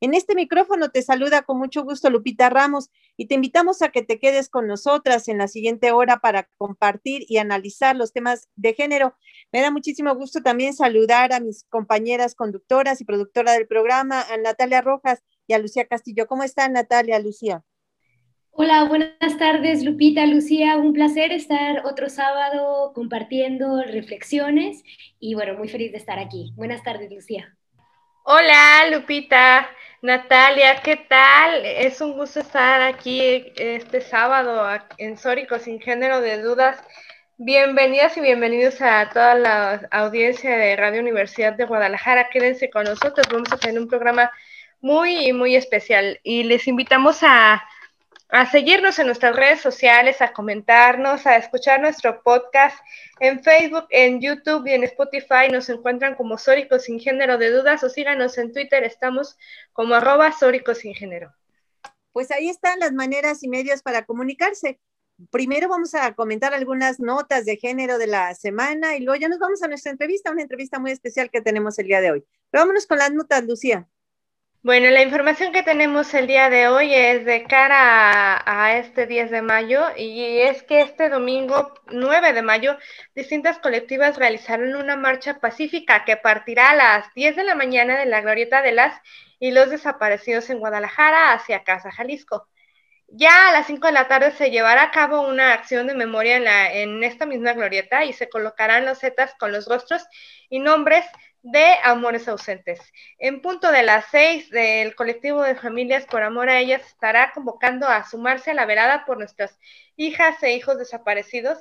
En este micrófono te saluda con mucho gusto Lupita Ramos y te invitamos a que te quedes con nosotras en la siguiente hora para compartir y analizar los temas de género. Me da muchísimo gusto también saludar a mis compañeras conductoras y productora del programa, a Natalia Rojas y a Lucía Castillo. ¿Cómo están Natalia, Lucía? Hola, buenas tardes Lupita, Lucía. Un placer estar otro sábado compartiendo reflexiones y bueno, muy feliz de estar aquí. Buenas tardes, Lucía. Hola, Lupita. Natalia, ¿qué tal? Es un gusto estar aquí este sábado en Sórico sin género de dudas. Bienvenidas y bienvenidos a toda la audiencia de Radio Universidad de Guadalajara. Quédense con nosotros, vamos a tener un programa muy, muy especial y les invitamos a a seguirnos en nuestras redes sociales, a comentarnos, a escuchar nuestro podcast en Facebook, en YouTube y en Spotify. Nos encuentran como Sóricos sin género de dudas o síganos en Twitter, estamos como arroba Sóricos sin género. Pues ahí están las maneras y medios para comunicarse. Primero vamos a comentar algunas notas de género de la semana y luego ya nos vamos a nuestra entrevista, una entrevista muy especial que tenemos el día de hoy. Pero vámonos con las notas, Lucía. Bueno, la información que tenemos el día de hoy es de cara a, este 10 de mayo y es que este domingo 9 de mayo distintas colectivas realizaron una marcha pacífica que partirá a las 10 de la mañana de la glorieta de las y los desaparecidos en Guadalajara hacia Casa Jalisco. Ya a las 5 de la tarde se llevará a cabo una acción de memoria en, la, en esta misma glorieta y se colocarán los zetas con los rostros y nombres de Amores Ausentes. En punto de las seis del colectivo de familias por amor a ellas estará convocando a sumarse a la velada por nuestras hijas e hijos desaparecidos.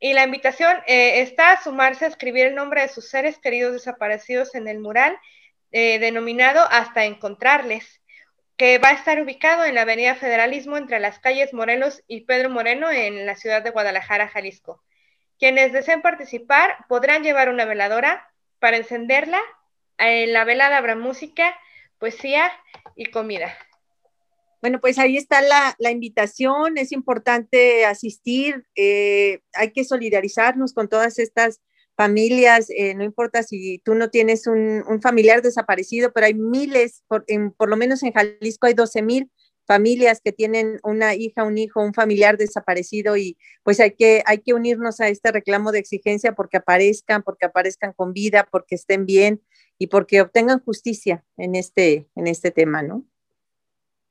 Y la invitación eh, está a sumarse a escribir el nombre de sus seres queridos desaparecidos en el mural eh, denominado Hasta Encontrarles, que va a estar ubicado en la Avenida Federalismo entre las calles Morelos y Pedro Moreno en la ciudad de Guadalajara, Jalisco. Quienes deseen participar podrán llevar una veladora para encenderla, en la velada habrá música, poesía y comida. Bueno, pues ahí está la, invitación, es importante asistir, eh, hay que solidarizarnos con todas estas familias, eh, no importa si tú no tienes un, familiar desaparecido, pero hay miles, por, por, lo menos en Jalisco hay 12 mil familias que tienen una hija, un hijo, un familiar desaparecido y pues hay que, hay que unirnos a este reclamo de exigencia porque aparezcan, porque aparezcan con vida, porque estén bien y porque obtengan justicia en este, en este tema, ¿no?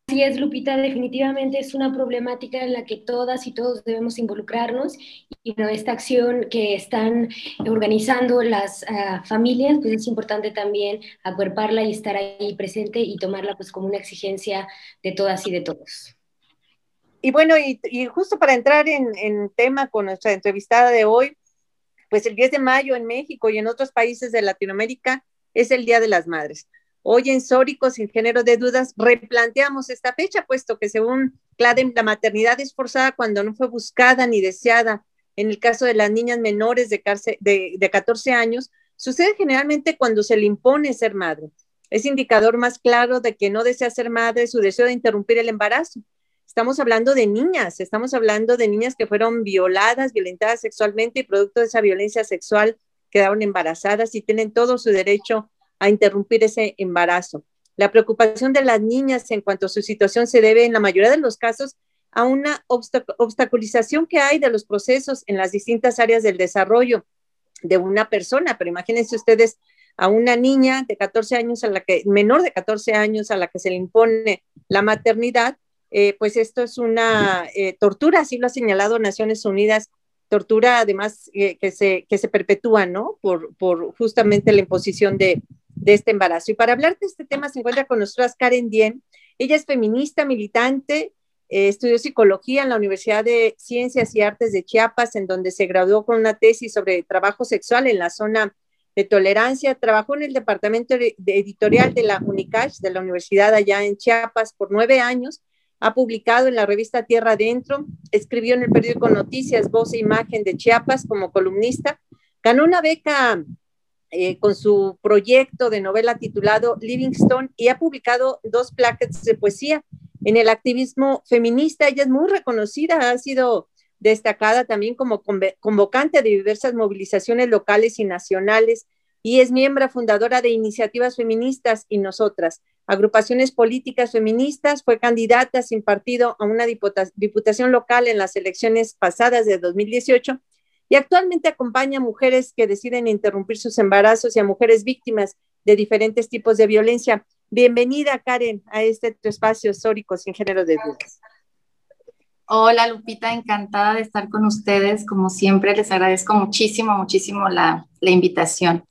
Así es, Lupita, definitivamente es una problemática en la que todas y todos debemos involucrarnos y bueno, esta acción que están organizando las ah, familias, pues es importante también acuerparla y estar ahí presente y tomarla pues como una exigencia de todas y de todos. Y bueno, y, justo para entrar en, en tema con nuestra entrevistada de hoy, pues el 10 de mayo en México y en otros países de Latinoamérica es el Día de las Madres. Hoy en Sórico, sin género de dudas, replanteamos esta fecha, puesto que según Cladem, la maternidad es forzada cuando no fue buscada ni deseada. En el caso de las niñas menores de, de 14 años, sucede generalmente cuando se le impone ser madre. Es indicador más claro de que no desea ser madre su deseo de interrumpir el embarazo. Estamos hablando de niñas, estamos hablando de niñas que fueron violadas, violentadas sexualmente y producto de esa violencia sexual quedaron embarazadas y tienen todo su derecho a interrumpir ese embarazo. La preocupación de las niñas en cuanto a su situación se debe en la mayoría de los casos a una obstaculización que hay de los procesos en las distintas áreas del desarrollo. de una persona, pero imagínense ustedes a una niña de 14 años, a la que, menor de 14 años, a la que se le impone la maternidad, eh, pues esto es una eh, tortura, así lo ha señalado Naciones Unidas, tortura además eh, que, se, que se perpetúa, ¿no? Por, por justamente la imposición de, de, este embarazo. Y para hablar de este tema se encuentra con nosotras Karen Dien. Ella es feminista, militante, estudió psicología en la Universidad de Ciencias y Artes de Chiapas, en donde se graduó con una tesis sobre trabajo sexual en la zona de tolerancia. Trabajó en el departamento editorial de la UNICACH, de la Universidad allá en Chiapas, por nueve años. Ha publicado en la revista Tierra Adentro, escribió en el periódico Noticias, Voz e Imagen de Chiapas como columnista. Ganó una beca eh, con su proyecto de novela titulado Livingstone y ha publicado dos plaquettes de poesía. En el activismo feminista, ella es muy reconocida, ha sido destacada también como convocante de diversas movilizaciones locales y nacionales y es miembro fundadora de Iniciativas Feministas y Nosotras, agrupaciones políticas feministas, fue candidata sin partido a una diputación local en las elecciones pasadas de 2018 y actualmente acompaña a mujeres que deciden interrumpir sus embarazos y a mujeres víctimas de diferentes tipos de violencia. Bienvenida, Karen, a este espacio histórico sin género de dudas. Hola Lupita, encantada de estar con ustedes. Como siempre, les agradezco muchísimo, muchísimo la, invitación.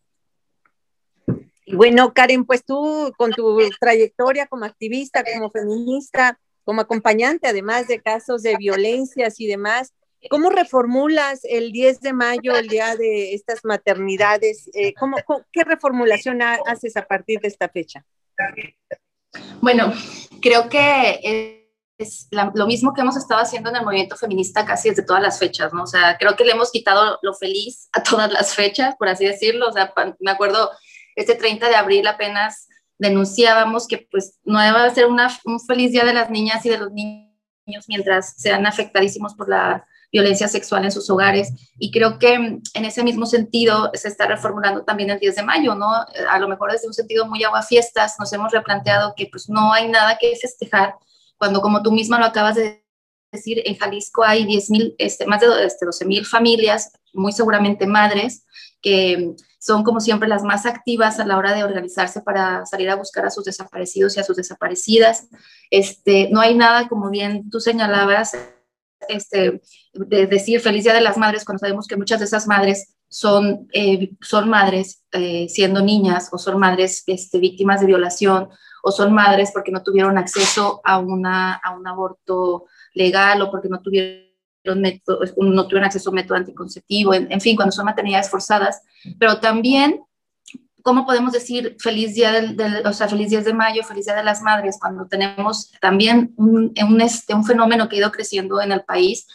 Y bueno, Karen, pues tú con tu trayectoria como activista, como feminista, como acompañante, además de casos de violencias y demás, ¿cómo reformulas el 10 de mayo, el día de estas maternidades? Eh, ¿cómo, qué reformulación haces a partir de esta fecha? Bueno, creo que es lo mismo que hemos estado haciendo en el movimiento feminista casi desde todas las fechas, ¿no? O sea, creo que le hemos quitado lo feliz a todas las fechas, por así decirlo. O sea, me acuerdo, este 30 de abril apenas denunciábamos que pues no a ser una, un feliz día de las niñas y de los niños mientras sean afectadísimos por la violencia sexual en sus hogares. Y creo que en ese mismo sentido se está reformulando también el 10 de mayo, ¿no? A lo mejor desde un sentido muy aguafiestas nos hemos replanteado que pues no hay nada que festejar cuando como tú misma lo acabas de decir, en Jalisco hay 10 este, más de este, 12 mil familias, muy seguramente madres, que son como siempre las más activas a la hora de organizarse para salir a buscar a sus desaparecidos y a sus desaparecidas. Este, no hay nada, como bien tú señalabas, este, de decir feliz día de las madres cuando sabemos que muchas de esas madres son, eh, son madres eh, siendo niñas o son madres este, víctimas de violación o son madres porque no tuvieron acceso a, una, a un aborto legal o porque no tuvieron, método, no tuvieron acceso a un método anticonceptivo, en, fin, cuando son maternidades forzadas, pero también ¿cómo podemos decir feliz día del, o sea, feliz 10 de mayo, feliz día de las madres, cuando tenemos también un, un, este, un fenómeno que ha ido creciendo en el país?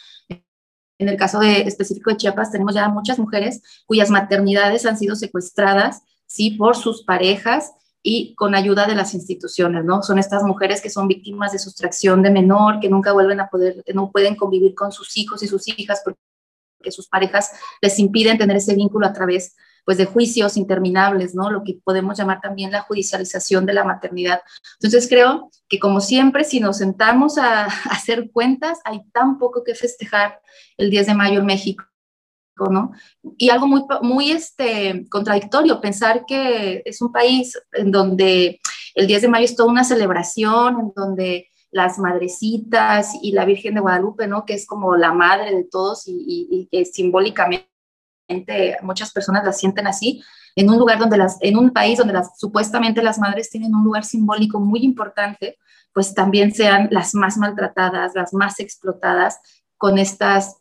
En el caso de, específico de Chiapas, tenemos ya muchas mujeres cuyas maternidades han sido secuestradas, sí, por sus parejas y con ayuda de las instituciones, ¿no? Son estas mujeres que son víctimas de sustracción de menor, que nunca vuelven a poder, no pueden convivir con sus hijos y sus hijas porque sus parejas les impiden tener ese vínculo a través pues de juicios interminables, ¿no? Lo que podemos llamar también la judicialización de la maternidad. Entonces creo que como siempre, si nos sentamos a, hacer cuentas, hay tan poco que festejar el 10 de mayo en México ¿no? Y algo muy, muy este, contradictorio, pensar que es un país en donde el 10 de mayo es toda una celebración, en donde las madrecitas y la Virgen de Guadalupe, ¿no? Que es como la madre de todos y, que simbólicamente muchas personas la sienten así, en un lugar donde las, en un país donde las, supuestamente las madres tienen un lugar simbólico muy importante, pues también sean las más maltratadas, las más explotadas con estas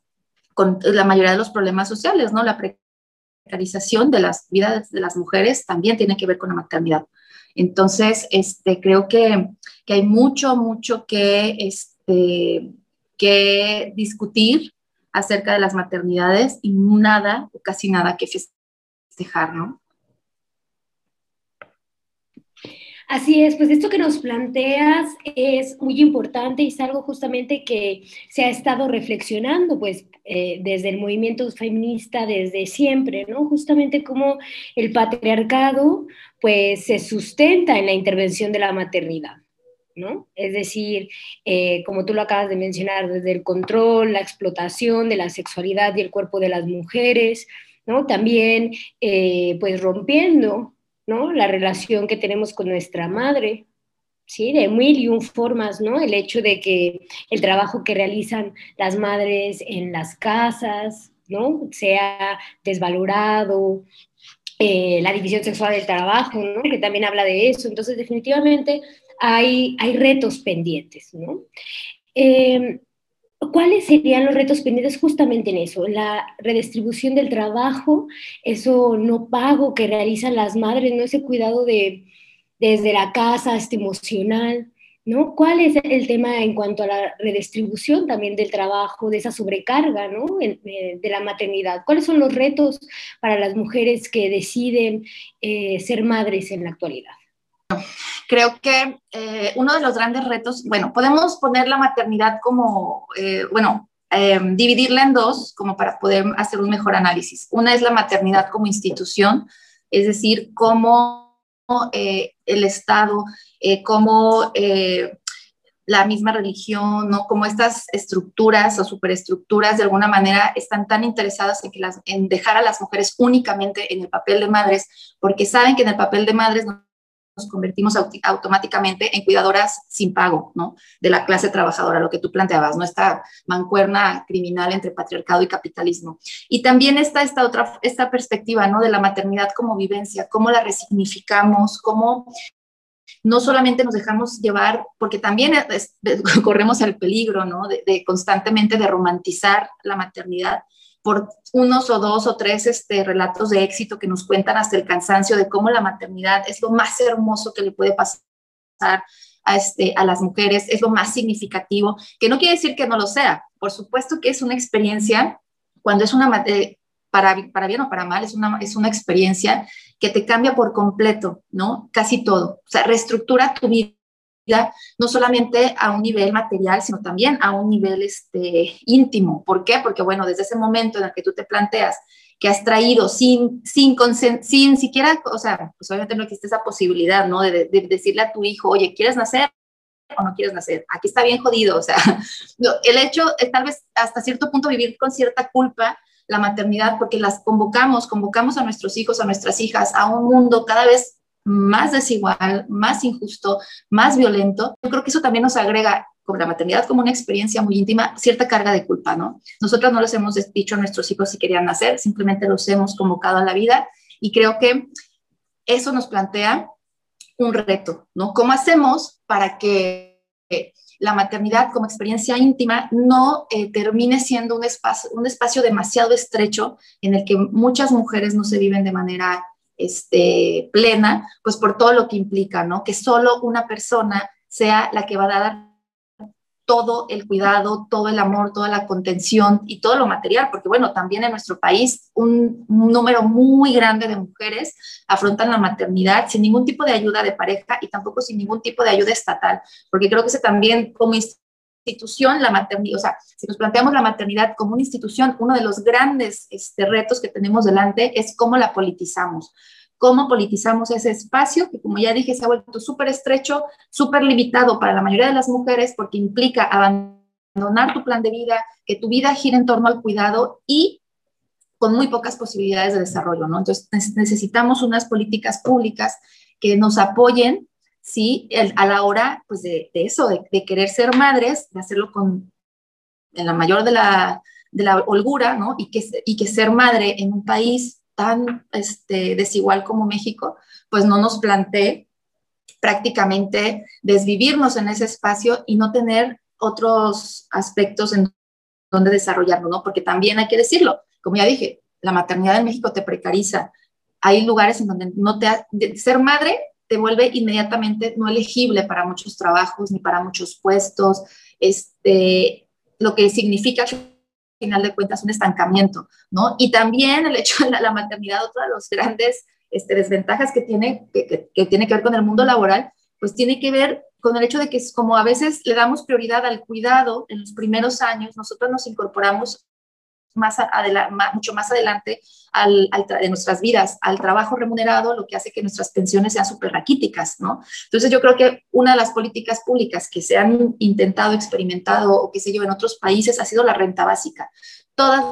con la mayoría de los problemas sociales, ¿no? La precarización de las vidas de las mujeres también tiene que ver con la maternidad. Entonces, este, creo que, que hay mucho, mucho que, este, que discutir acerca de las maternidades y nada, o casi nada que festejar, ¿no? Así es, pues esto que nos planteas es muy importante y es algo justamente que se ha estado reflexionando, pues eh, desde el movimiento feminista desde siempre, ¿no? Justamente como el patriarcado, pues se sustenta en la intervención de la maternidad. ¿No? Es decir, eh, como tú lo acabas de mencionar, desde el control, la explotación de la sexualidad y el cuerpo de las mujeres, ¿no? También, eh, pues, rompiendo, ¿no? La relación que tenemos con nuestra madre, ¿sí? De mil y un formas, ¿no? El hecho de que el trabajo que realizan las madres en las casas, ¿no? Sea desvalorado, eh, la división sexual del trabajo, ¿no? Que también habla de eso. Entonces, definitivamente hay, retos pendientes, ¿no? Em, ¿Cuáles serían los retos pendientes justamente en eso? La redistribución del trabajo, eso no pago que realizan las madres, ¿no? Ese cuidado de, desde la casa hasta emocional, ¿no? ¿Cuál es el tema en cuanto a la redistribución también del trabajo, de esa sobrecarga, ¿no? Eh, de la maternidad. ¿Cuáles son los retos para las mujeres que deciden eh, ser madres en la actualidad? Creo que eh, uno de los grandes retos, bueno, podemos poner la maternidad como, bueno, dividirla en dos como para poder hacer un mejor análisis. Una es la maternidad como institución, es decir, cómo el Estado eh, eh, la misma religión, ¿no? Como estas estructuras o superestructuras de alguna manera están tan interesadas en, que las, en dejar a las mujeres únicamente en el papel de madres, porque saben que en el papel de madres nos convertimos automáticamente en cuidadoras sin pago, ¿no? De la clase trabajadora, lo que tú planteabas, ¿no? Esta mancuerna criminal entre patriarcado y capitalismo. Y también está esta otra, esta perspectiva, ¿no? De la maternidad como vivencia, cómo la resignificamos, cómo no solamente nos dejamos llevar, porque también corremos el peligro, ¿no? De, constantemente de romantizar la maternidad por unos o dos o tres este, relatos de éxito que nos cuentan hasta el cansancio de cómo la maternidad es lo más hermoso que le puede pasar a, este, a las mujeres, es lo más significativo, que no quiere decir que no lo sea. Por supuesto que es una experiencia, cuando es una, eh, para, para bien o para mal, es una, es una experiencia que te cambia por completo, ¿no? Casi todo. O sea, reestructura tu vida no solamente a un nivel material, sino también a un nivel este, íntimo. ¿Por qué? Porque, bueno, desde ese momento en el que tú te planteas que has traído sin, sin, sin siquiera, o sea, pues obviamente no existe esa posibilidad, ¿no? De, de, decirle a tu hijo, oye, ¿quieres nacer? o no quieres nacer. Aquí está bien jodido, o sea, el hecho es tal vez hasta cierto punto vivir con cierta culpa la maternidad porque las convocamos, convocamos a nuestros hijos, a nuestras hijas, a un mundo cada vez más desigual, más injusto, más violento. Yo creo que eso también nos agrega la maternidad como una experiencia muy íntima, cierta carga de culpa, ¿no? Nosotras no les hemos dicho a nuestros hijos si querían nacer, simplemente los hemos convocado a la vida y creo que eso nos plantea un reto, ¿no? ¿Cómo hacemos para que la maternidad como experiencia íntima no eh, termine siendo un espacio, un espacio demasiado estrecho en el que muchas mujeres no se viven de manera este, plena, pues por todo lo que implica, ¿no? Que solo una persona sea la que va a dar todo el cuidado, todo el amor, toda la contención y todo lo material, porque bueno, también en nuestro país un, número muy grande de mujeres afrontan la maternidad sin ningún tipo de ayuda de pareja y tampoco sin ningún tipo de ayuda estatal, porque creo que ese también como institución, la maternidad, o sea, si nos planteamos la maternidad como una institución, uno de los grandes este, retos que tenemos delante es cómo la politizamos cómo politizamos ese espacio, que como ya dije, se ha vuelto súper estrecho, súper limitado para la mayoría de las mujeres porque implica abandonar tu plan de vida, que tu vida gire en torno al cuidado y con muy pocas posibilidades de desarrollo, ¿no? Entonces necesitamos unas políticas públicas que nos apoyen, ¿sí? a la hora, pues, de, eso, de, querer ser madres, de hacerlo con en la mayor de la, de la holgura, ¿no? Y que, y que ser madre en un país tan este, desigual como México, pues no nos plantee prácticamente desvivirnos en ese espacio y no tener otros aspectos en donde desarrollarlo, ¿no? Porque también hay que decirlo, como ya dije, la maternidad en México te precariza. Hay lugares en donde no te ser madre te vuelve inmediatamente no elegible para muchos trabajos ni para muchos puestos. Este, lo que significa final de cuentas un estancamiento, ¿no? Y también el hecho de la, maternidad, otra de las grandes este, desventajas que tiene que, que, tiene que ver con el mundo laboral, pues tiene que ver con el hecho de que como a veces le damos prioridad al cuidado en los primeros años, nosotros nos incorporamos más mucho más adelante al, de nuestras vidas al trabajo remunerado, lo que hace que nuestras pensiones sean súper raquíticas, ¿no? Entonces yo creo que una de las políticas públicas que se han intentado, experimentado o que se lleva en otros países ha sido la renta básica. Todas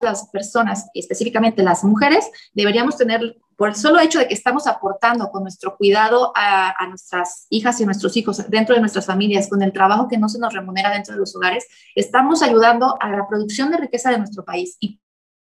las personas, específicamente las mujeres, deberíamos tener, por el solo hecho de que estamos aportando con nuestro cuidado a, nuestras hijas y nuestros hijos dentro de nuestras familias, con el trabajo que no se nos remunera dentro de los hogares, estamos ayudando a la producción de riqueza de nuestro país y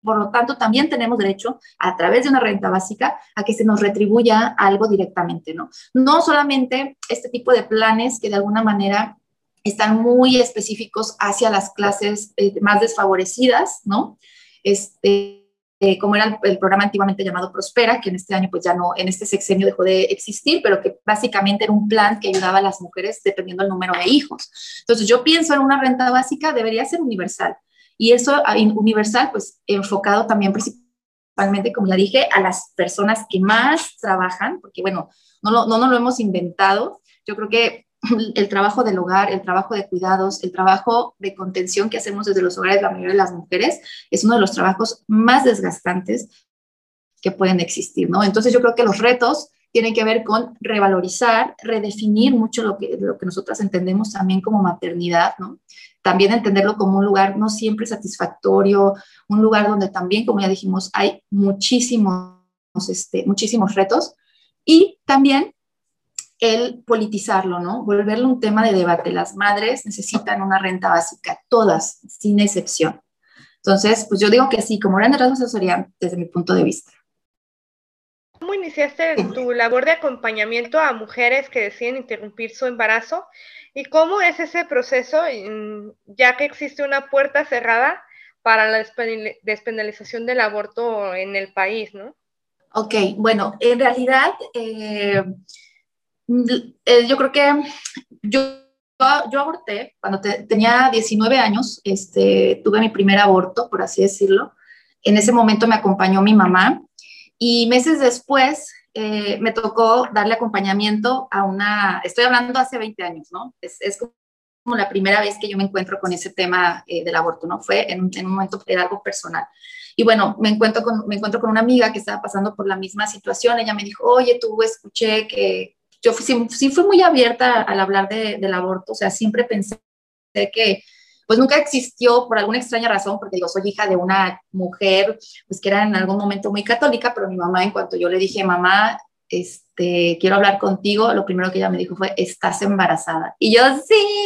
por lo tanto, también tenemos derecho, a través de una renta básica, a que se nos retribuya algo directamente, ¿no? No solamente este tipo de planes que de alguna manera están muy específicos hacia las clases eh, más desfavorecidas, ¿no? Este, eh, como era el, programa antiguamente llamado Prospera, que en este año pues ya no, en este sexenio dejó de existir, pero que básicamente era un plan que ayudaba a las mujeres dependiendo del número de hijos. Entonces yo pienso en una renta básica, debería ser universal. Y eso ah, universal, pues enfocado también principalmente, como ya dije, a las personas que más trabajan, porque bueno, no, no nos lo hemos inventado. Yo creo que el trabajo del hogar, el trabajo de cuidados, el trabajo de contención que hacemos desde los hogares, la mayoría de las mujeres, es uno de los trabajos más desgastantes que pueden existir, ¿no? Entonces yo creo que los retos tienen que ver con revalorizar, redefinir mucho lo que, lo que nosotras entendemos también como maternidad, ¿no? También entenderlo como un lugar no siempre satisfactorio, un lugar donde también, como ya dijimos, hay muchísimos, este, muchísimos retos y también el politizarlo, ¿no? Volverlo un tema de debate. Las madres necesitan una renta básica, todas, sin excepción. Entonces, pues yo digo que sí, como grandes rasgos, eso sería desde mi punto de vista. ¿Cómo iniciaste tu labor de acompañamiento a mujeres que deciden interrumpir su embarazo? ¿Y cómo es ese proceso, ya que existe una puerta cerrada para la despenalización del aborto en el país, ¿no? Ok, bueno, en realidad... Eh, eh, yo creo que yo, yo aborté cuando tenía 19 años, este, tuve mi primer aborto, por así decirlo. En ese momento me acompañó mi mamá y meses después eh, me tocó darle acompañamiento a una, estoy hablando hace 20 años, ¿no? Es, es como la primera vez que yo me encuentro con ese tema eh, del aborto, ¿no? Fue en, en un momento, era algo personal. Y bueno, me encuentro, con, me encuentro con una amiga que estaba pasando por la misma situación. Ella me dijo, oye, tú escuché que, yo sí, sí fui muy abierta al hablar de, del aborto, o sea, siempre pensé que pues nunca existió por alguna extraña razón, porque digo, soy hija de una mujer, pues que era en algún momento muy católica, pero mi mamá, en cuanto yo le dije, mamá, este, quiero hablar contigo, lo primero que ella me dijo fue, estás embarazada. Y yo, sí.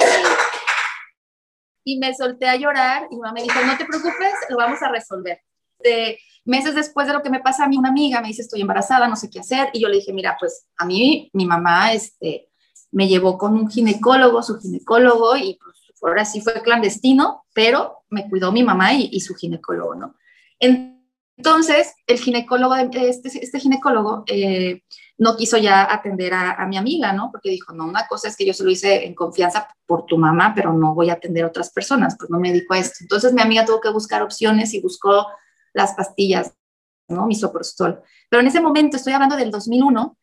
Y me solté a llorar y mi mamá me dijo, no te preocupes, lo vamos a resolver. De, Meses después de lo que me pasa a mí, una amiga me dice, estoy embarazada, no sé qué hacer. Y yo le dije, mira, pues a mí, mi mamá, este, me llevó con un ginecólogo, su ginecólogo, y pues ahora sí fue clandestino, pero me cuidó mi mamá y, su ginecólogo, ¿no? Entonces, el ginecólogo, este, este ginecólogo, eh, no quiso ya atender a, mi amiga, ¿no? Porque dijo, no, una cosa es que yo se lo hice en confianza por tu mamá, pero no voy a atender a otras personas, pues no me dedico esto. Entonces mi amiga tuvo que buscar opciones y buscó las pastillas, ¿no? Misoprostol. Pero en ese momento, estoy hablando del 2001,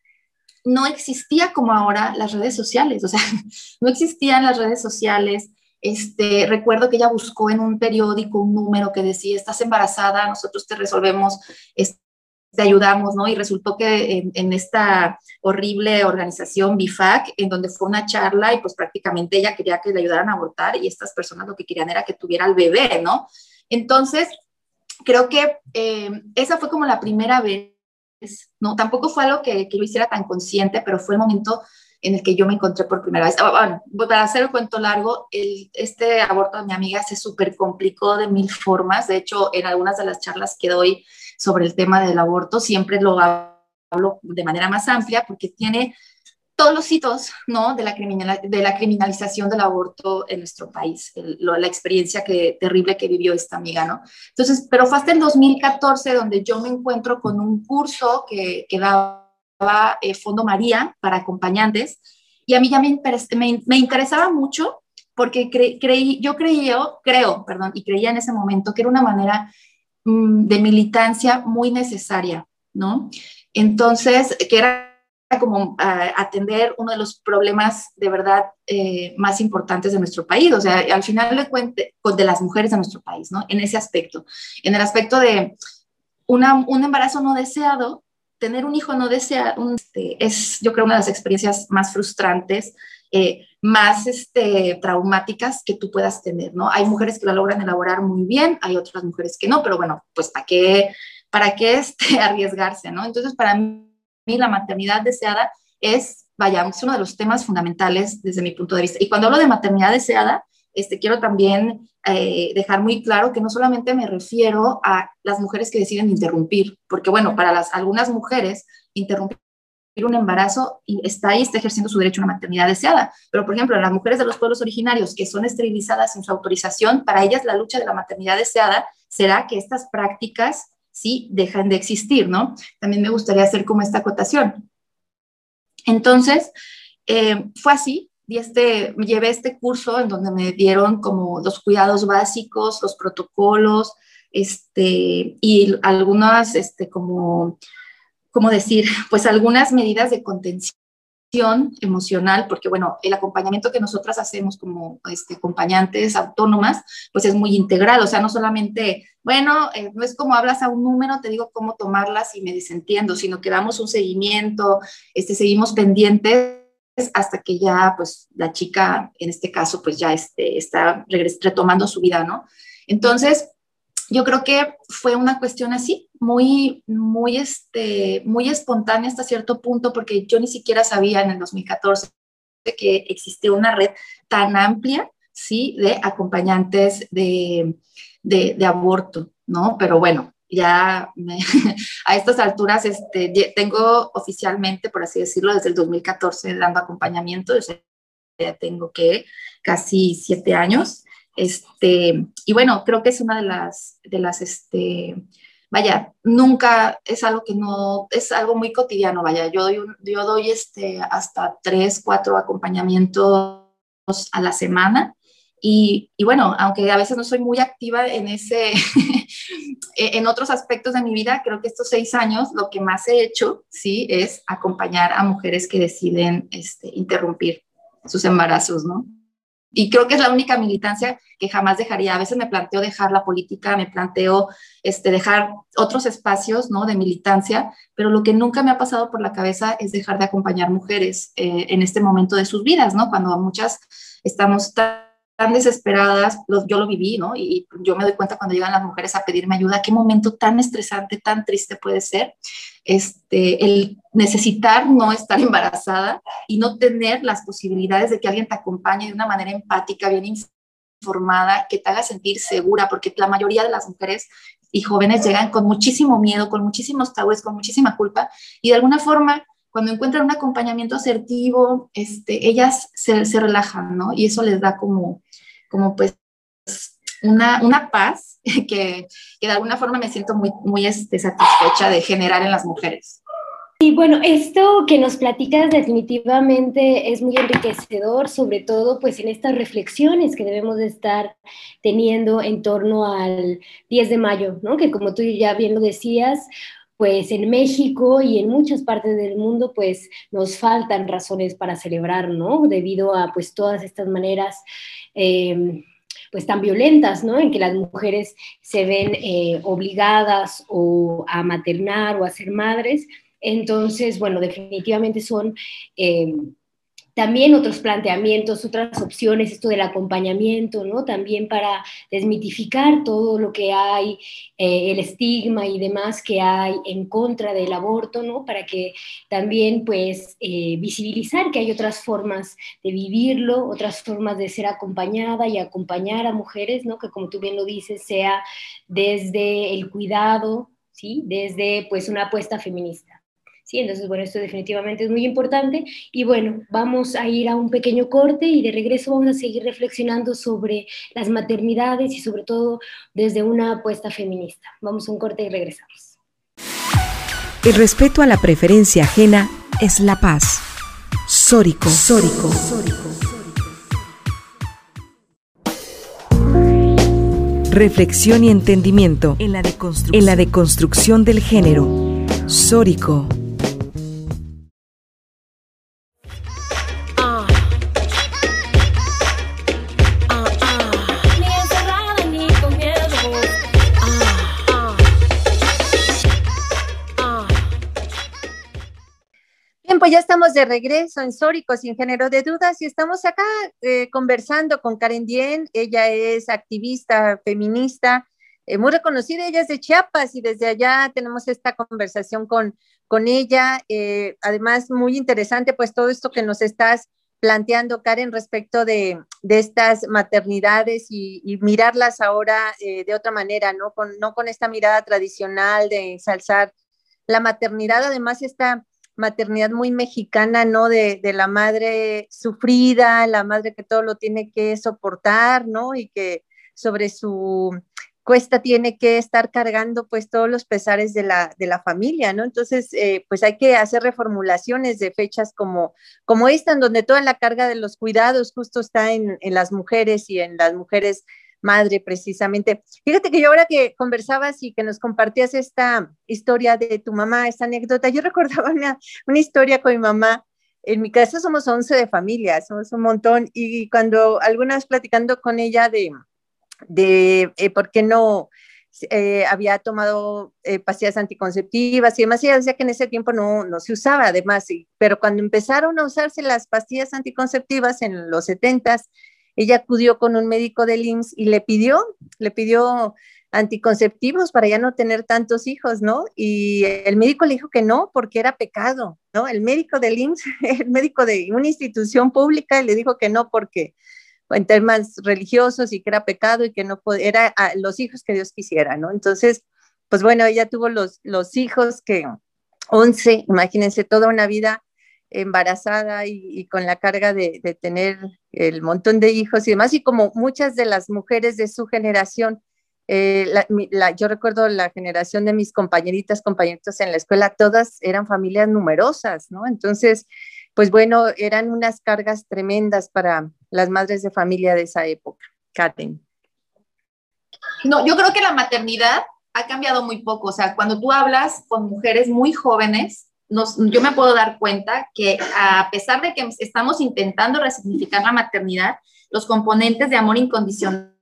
no existía como ahora las redes sociales, o sea, no existían las redes sociales. Este, recuerdo que ella buscó en un periódico un número que decía, estás embarazada, nosotros te resolvemos, te ayudamos, ¿no? Y resultó que en, en, esta horrible organización BIFAC, en donde fue una charla y pues prácticamente ella quería que le ayudaran a abortar y estas personas lo que querían era que tuviera al bebé, ¿no? Entonces, creo que eh, esa fue como la primera vez, ¿no? Tampoco fue algo que, que, yo hiciera tan consciente, pero fue el momento en el que yo me encontré por primera vez. Ah, bueno, para hacer el cuento largo, el, este aborto de mi amiga se súper complicó de mil formas. De hecho, en algunas de las charlas que doy sobre el tema del aborto, siempre lo hablo de manera más amplia porque tiene todos los hitos ¿no? de, la criminalización del aborto en nuestro país, la experiencia terrible que vivió esta amiga. ¿no? Entonces, pero fue hasta el 2014 donde yo me encuentro con un curso que, daba eh, Fondo María para acompañantes y a mí ya me, me, interesaba mucho porque creí, yo creía, creo, perdón, y creía en ese momento que era una manera mm, de militancia muy necesaria, ¿no? Entonces, que era como atender uno de los problemas de verdad eh, más importantes de nuestro país, o sea, al final de cuentas, de las mujeres de nuestro país, ¿no? En ese aspecto, en el aspecto de una, un embarazo no deseado, tener un hijo no deseado, este, es yo creo una de las experiencias más frustrantes eh, más este, traumáticas que tú puedas tener, ¿no? Hay mujeres que lo logran elaborar muy bien, hay otras mujeres que no, pero bueno, pues ¿para qué, para qué este, arriesgarse, ¿no? Entonces, para mí la maternidad deseada es, vaya, es uno de los temas fundamentales desde mi punto de vista. Y cuando hablo de maternidad deseada, este, quiero también eh, dejar muy claro que no solamente me refiero a las mujeres que deciden interrumpir, porque bueno, para las, algunas mujeres interrumpir un embarazo está ahí, está ejerciendo su derecho a una maternidad deseada. Pero, por ejemplo, las mujeres de los pueblos originarios que son esterilizadas sin su autorización, para ellas la lucha de la maternidad deseada será que estas prácticas sí dejan de existir, ¿no? También me gustaría hacer como esta acotación. Entonces, eh, fue así, y este, llevé este curso en donde me dieron como los cuidados básicos, los protocolos, este, y algunas, este, como, ¿cómo decir? Pues algunas medidas de contención emocional, porque bueno, el acompañamiento que nosotras hacemos como este, acompañantes autónomas, pues es muy integral, o sea, no solamente, bueno, eh, no es como hablas a un número, te digo cómo tomarlas y me desentiendo, sino que damos un seguimiento, este, seguimos pendientes hasta que ya, pues, la chica, en este caso, pues ya este, está retomando su vida, ¿no? Entonces, yo creo que fue una cuestión así, muy, muy, este, muy espontánea hasta cierto punto, porque yo ni siquiera sabía en el 2014 que existía una red tan amplia, ¿sí? De acompañantes de, de, aborto, ¿no? Pero bueno, ya a estas alturas este, tengo oficialmente, por así decirlo, desde el 2014 dando acompañamiento, ya tengo que casi siete años. Este, y bueno, creo que es una de las, de las, este, vaya, nunca es algo que no, es algo muy cotidiano, vaya, yo doy, yo doy este, hasta tres, cuatro acompañamientos a la semana. Y, y, bueno, aunque a veces no soy muy activa en ese, en otros aspectos de mi vida, creo que estos seis años lo que más he hecho, sí, es acompañar a mujeres que deciden este, interrumpir sus embarazos, ¿no? Y creo que es la única militancia que jamás dejaría. A veces me planteo dejar la política, me planteo este, dejar otros espacios ¿no? de militancia, pero lo que nunca me ha pasado por la cabeza es dejar de acompañar mujeres eh, en este momento de sus vidas, ¿no? Cuando muchas estamos tan tan desesperadas, yo lo viví, ¿no? Y yo me doy cuenta cuando llegan las mujeres a pedirme ayuda, qué momento tan estresante, tan triste puede ser, este, el necesitar no estar embarazada y no tener las posibilidades de que alguien te acompañe de una manera empática, bien informada, que te haga sentir segura, porque la mayoría de las mujeres y jóvenes llegan con muchísimo miedo, con muchísimos tabúes, con muchísima culpa, y de alguna forma, cuando encuentran un acompañamiento asertivo, este, ellas se, se relajan, ¿no? Y eso les da como, como pues una, una paz que, que, de alguna forma me siento muy, muy este, satisfecha de generar en las mujeres. Y bueno, esto que nos platicas definitivamente es muy enriquecedor, sobre todo pues en estas reflexiones que debemos de estar teniendo en torno al 10 de mayo, ¿no? Que como tú ya bien lo decías, pues en México y en muchas partes del mundo pues nos faltan razones para celebrar, ¿no? Debido a pues todas estas maneras eh, pues tan violentas, ¿no? En que las mujeres se ven eh, obligadas o a maternar o a ser madres. Entonces, bueno, definitivamente son eh, también otros planteamientos, otras opciones, esto del acompañamiento, ¿no? También para desmitificar todo lo que hay, eh, el estigma y demás que hay en contra del aborto, ¿no? Para que también, pues, eh, visibilizar que hay otras formas de vivirlo, otras formas de ser acompañada y acompañar a mujeres, ¿no? Que como tú bien lo dices, sea desde el cuidado, ¿sí? Desde, pues, una apuesta feminista. Entonces, bueno, esto definitivamente es muy importante. Y bueno, vamos a ir a un pequeño corte y de regreso vamos a seguir reflexionando sobre las maternidades y sobre todo desde una apuesta feminista. Vamos a un corte y regresamos. El respeto a la preferencia ajena es la paz. Sórico, sórico, sórico. Reflexión y entendimiento en la en la deconstrucción del género. Sórico. Pues ya estamos de regreso en Sórico, sin género de dudas, y estamos acá eh, conversando con Karen Dien. Ella es activista feminista, eh, muy reconocida, ella es de Chiapas y desde allá tenemos esta conversación con, con ella. Eh, además, muy interesante, pues todo esto que nos estás planteando, Karen, respecto de, de estas maternidades y, y mirarlas ahora de otra manera, ¿no? Con, no con esta mirada tradicional de ensalzar la maternidad, además esta maternidad muy mexicana, ¿no? De, de, la madre sufrida, la madre que todo lo tiene que soportar, ¿no? Y que sobre su cuesta tiene que estar cargando pues todos los pesares de la, de la familia, ¿no? Entonces, eh, pues hay que hacer reformulaciones de fechas como, como esta, en donde toda la carga de los cuidados justo está en, en las mujeres y en las mujeres madre precisamente. Fíjate que yo ahora que conversabas y que nos compartías esta historia de tu mamá, esta anécdota, yo recordaba una, una historia con mi mamá. En mi casa somos 11 de familia, somos un montón, y cuando algunas platicando con ella de, de eh, por qué no eh, había tomado eh, pastillas anticonceptivas y demás, ella decía que en ese tiempo no, no se usaba además, y, pero cuando empezaron a usarse las pastillas anticonceptivas en los 70s, ella acudió con un médico del IMSS y le pidió, le pidió anticonceptivos para ya no tener tantos hijos, ¿no? Y el médico le dijo que no, porque era pecado, ¿no? El médico del IMSS, el médico de una institución pública, le dijo que no, porque en temas religiosos y que era pecado y que no podía, era los hijos que Dios quisiera, ¿no? Entonces, pues bueno, ella tuvo los, los hijos que, 11, imagínense, toda una vida embarazada y, con la carga de, tener el montón de hijos y demás, y como muchas de las mujeres de su generación, eh, yo recuerdo la generación de mis compañeritas, compañeritos en la escuela, todas eran familias numerosas, ¿no? Entonces, pues bueno, eran unas cargas tremendas para las madres de familia de esa época. Katen. No, yo creo que la maternidad ha cambiado muy poco. O sea, cuando tú hablas con mujeres muy jóvenes, yo me puedo dar cuenta que a pesar de que estamos intentando resignificar la maternidad, los componentes de amor incondicional,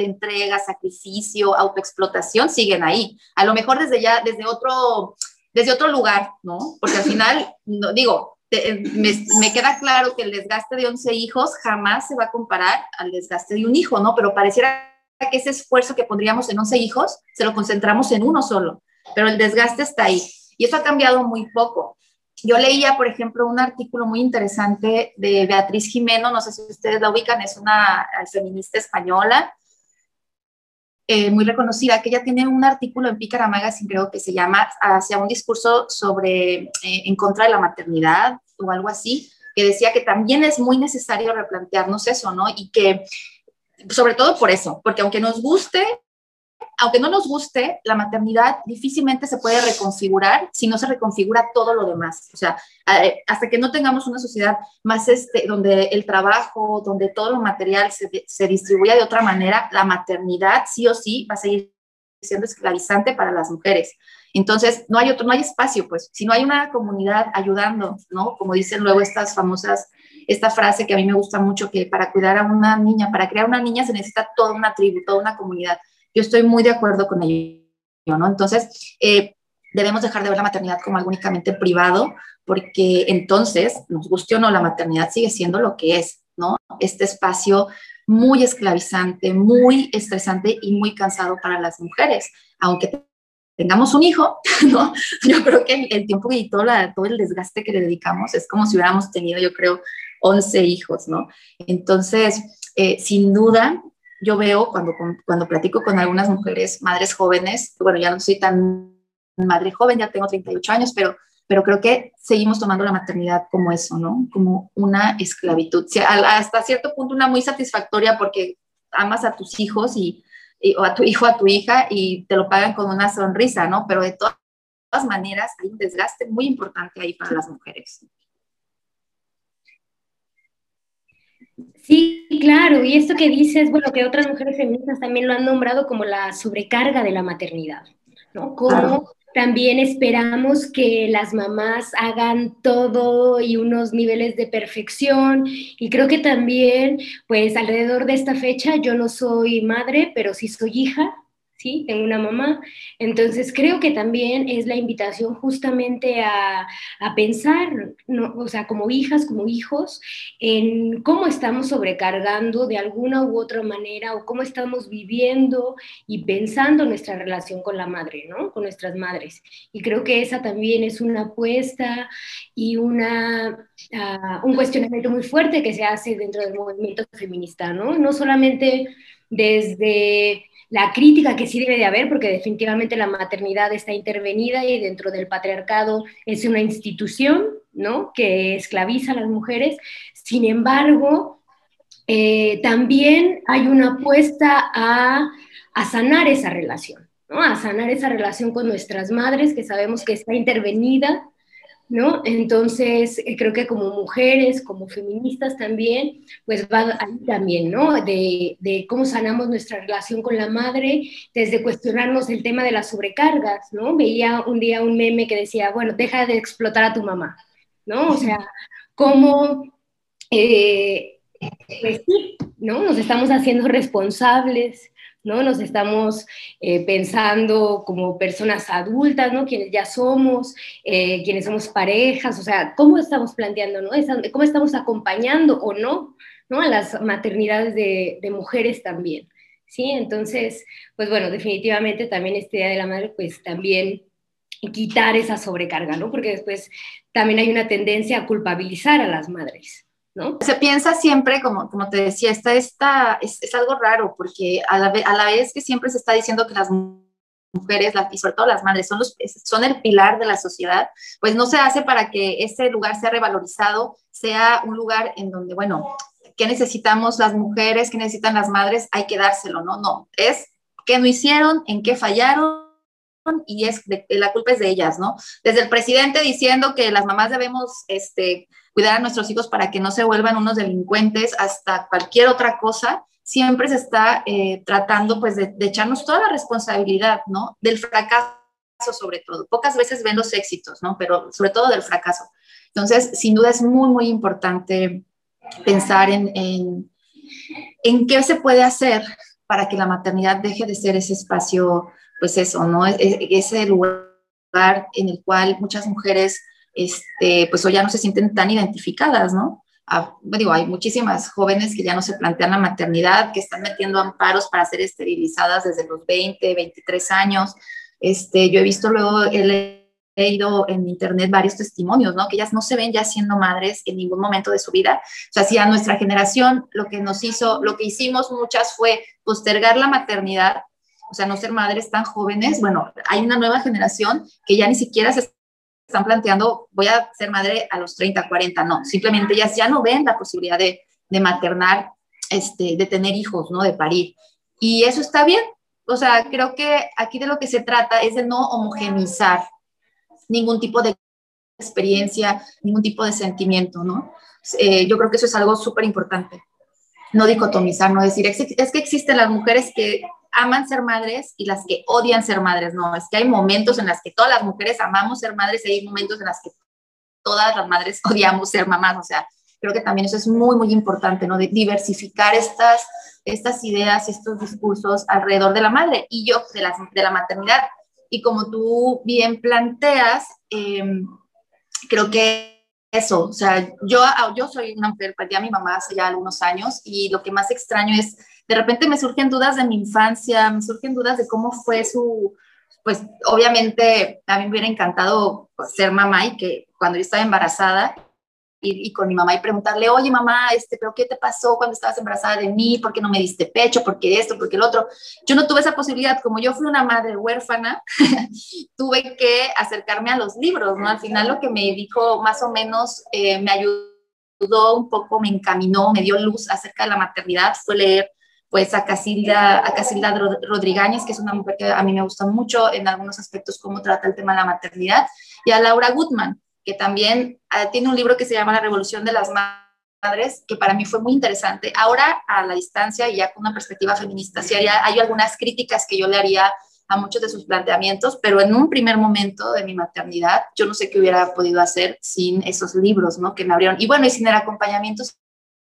entrega, sacrificio, autoexplotación siguen ahí. A lo mejor desde ya, desde otro, desde otro lugar, ¿no? Porque al final, no, digo, me, me, queda claro que el desgaste de 11 hijos jamás se va a comparar al desgaste de un hijo, ¿no? Pero pareciera que ese esfuerzo que pondríamos en 11 hijos se lo concentramos en uno solo, pero el desgaste está ahí. Y eso ha cambiado muy poco. Yo leía, por ejemplo, un artículo muy interesante de Beatriz Jimeno, no sé si ustedes la ubican, es una feminista española, eh, muy reconocida, que ella tiene un artículo en Pícara Magazine, creo que se llama Hacia un discurso sobre, eh, en contra de la maternidad o algo así, que decía que también es muy necesario replantearnos eso, ¿no? Y que, sobre todo por eso, porque aunque nos guste aunque no nos guste, la maternidad difícilmente se puede reconfigurar si no se reconfigura todo lo demás. O sea, eh, hasta que no tengamos una sociedad más este, donde el trabajo, donde todo lo material se, distribuya de otra manera, la maternidad sí o sí va a seguir siendo esclavizante para las mujeres. Entonces, no hay otro, no hay espacio, pues, si no hay una comunidad ayudando, ¿no? Como dicen luego estas famosas, esta frase que a mí me gusta mucho, que para cuidar a una niña, para crear una niña se necesita toda una tribu, toda una comunidad. Yo estoy muy de acuerdo con ello, ¿no? Entonces, eh, debemos dejar de ver la maternidad como algo únicamente privado, porque entonces, nos guste o no, la maternidad sigue siendo lo que es, ¿no? Este espacio muy esclavizante, muy estresante y muy cansado para las mujeres, aunque tengamos un hijo, ¿no? Yo creo que el, tiempo y todo, la, todo el desgaste que le dedicamos es como si hubiéramos tenido, yo creo, 11 hijos, ¿no? Entonces, eh, sin duda, yo veo cuando, cuando platico con algunas mujeres, madres jóvenes, bueno, ya no soy tan madre joven, ya tengo 38 años, pero, pero creo que seguimos tomando la maternidad como eso, ¿no? Como una esclavitud. hasta cierto punto una muy satisfactoria porque amas a tus hijos y, o a tu hijo, a tu hija y te lo pagan con una sonrisa, ¿no? Pero de todas maneras hay un desgaste muy importante ahí para las mujeres. Sí, claro, y esto que dices, bueno, que otras mujeres feministas también lo han nombrado como la sobrecarga de la maternidad, ¿no? Como también esperamos que las mamás hagan todo y unos niveles de perfección, y creo que también, pues alrededor de esta fecha, yo no soy madre, pero sí soy hija, ¿sí? Tengo una mamá. Entonces creo que también es la invitación justamente a, pensar, ¿no? o sea, como hijas, como hijos, en cómo estamos sobrecargando de alguna u otra manera o cómo estamos viviendo y pensando nuestra relación con la madre, ¿no? Con nuestras madres. Y creo que esa también es una apuesta y una, ah, un cuestionamiento muy fuerte que se hace dentro del movimiento feminista, ¿no? No solamente desde la crítica que sí debe de haber, porque definitivamente la maternidad está intervenida y dentro del patriarcado es una institución, ¿no? Que esclaviza a las mujeres. Sin embargo, eh, también hay una apuesta a, a sanar esa relación, ¿no? A sanar esa relación con nuestras madres, que sabemos que está intervenida ¿no? Entonces, eh, creo que como mujeres, como feministas también, pues va ahí también, ¿no? De, de, cómo sanamos nuestra relación con la madre, desde cuestionarnos el tema de las sobrecargas, ¿no? Veía un día un meme que decía, bueno, deja de explotar a tu mamá, ¿no? O sea, cómo, eh, pues sí, ¿no? Nos estamos haciendo responsables ¿no? Nos estamos eh, pensando como personas adultas, ¿no? Quienes ya somos, eh, quienes somos parejas, o sea, ¿cómo estamos planteando, ¿no? ¿Cómo estamos acompañando o no, ¿no? A las maternidades de, mujeres también, ¿sí? Entonces, pues bueno, definitivamente también esta idea de la madre, pues también quitar esa sobrecarga, ¿no? Porque después también hay una tendencia a culpabilizar a las madres. Se piensa siempre, como, como te decía, esta, esta, es, algo raro, porque a la, vez que siempre se está diciendo que las mujeres, y sobre todo las madres, son, los, son el pilar de la sociedad, pues no se hace para que ese lugar sea revalorizado, sea un lugar en donde, bueno, ¿qué necesitamos las mujeres? ¿Qué necesitan las madres? Hay que dárselo, ¿no? No, es qué no hicieron, en qué fallaron y es la culpa es de ellas, ¿no? Desde el presidente diciendo que las mamás debemos este, cuidar a nuestros hijos para que no se vuelvan unos delincuentes hasta cualquier otra cosa, siempre se está eh, tratando pues de, echarnos toda la responsabilidad, ¿no? Del fracaso sobre todo. Pocas veces ven los éxitos, ¿no? Pero sobre todo del fracaso. Entonces, sin duda es muy, muy importante pensar en, en, en qué se puede hacer para que la maternidad deje de ser ese espacio, pues eso, ¿no? E, e, ese lugar en el cual muchas mujeres este, pues hoy ya no se sienten tan identificadas, ¿no? Ah, digo, hay muchísimas jóvenes que ya no se plantean la maternidad, que están metiendo amparos para ser esterilizadas desde los 20, 23 años. Este, yo he visto luego, he leído en internet varios testimonios, ¿no? Que ellas no se ven ya siendo madres en ningún momento de su vida. O sea, si a nuestra generación lo que nos hizo, lo que hicimos muchas fue postergar la maternidad, o sea, no ser madres tan jóvenes, bueno, hay una nueva generación que ya ni siquiera se están planteando, voy a ser madre a los 30, 40, no, simplemente ellas ya no ven la posibilidad de, de maternar, este, de tener hijos, ¿no? De parir. Y eso está bien. O sea, creo que aquí de lo que se trata es de no homogenizar ningún tipo de experiencia, ningún tipo de sentimiento, ¿no? Eh, yo creo que eso es algo súper importante. No dicotomizar, no decir, es, es que existen las mujeres que aman ser madres y las que odian ser madres. No, es que hay momentos en las que todas las mujeres amamos ser madres y hay momentos en las que todas las madres odiamos ser mamás. O sea, creo que también eso es muy, muy importante, ¿no? De diversificar estas, estas ideas, estos discursos alrededor de la madre y yo de la, de la maternidad. Y como tú bien planteas, em, creo que eso, o sea, yo, yo soy una mujer, perdí a mi mamá hace ya algunos años y lo que más extraño es de repente me surgen dudas de mi infancia, me surgen dudas de cómo fue su, pues obviamente a mí me hubiera encantado pues, ser mamá y que cuando yo estaba embarazada y, con mi mamá y preguntarle, oye mamá, este, pero ¿qué te pasó cuando estabas embarazada de mí? ¿Por qué no me diste pecho? ¿Por qué esto? ¿Por qué el otro? Yo no tuve esa posibilidad, como yo fui una madre huérfana, tuve que acercarme a los libros, ¿no? Al final lo que me dijo más o menos eh, me ayudó un poco, me encaminó, me dio luz acerca de la maternidad, fue leer pues a Casilda, a Rodríguez, que es una mujer que a mí me gusta mucho en algunos aspectos cómo trata el tema de la maternidad, y a Laura Gutman, que también ah, tiene un libro que se llama La Revolución de las Madres, que para mí fue muy interesante. Ahora, a la distancia y ya con una perspectiva feminista, sí hay, hay algunas críticas que yo le haría a muchos de sus planteamientos, pero en un primer momento de mi maternidad, yo no sé qué hubiera podido hacer sin esos libros, ¿no? Que me abrieron. Y bueno, y sin el acompañamiento,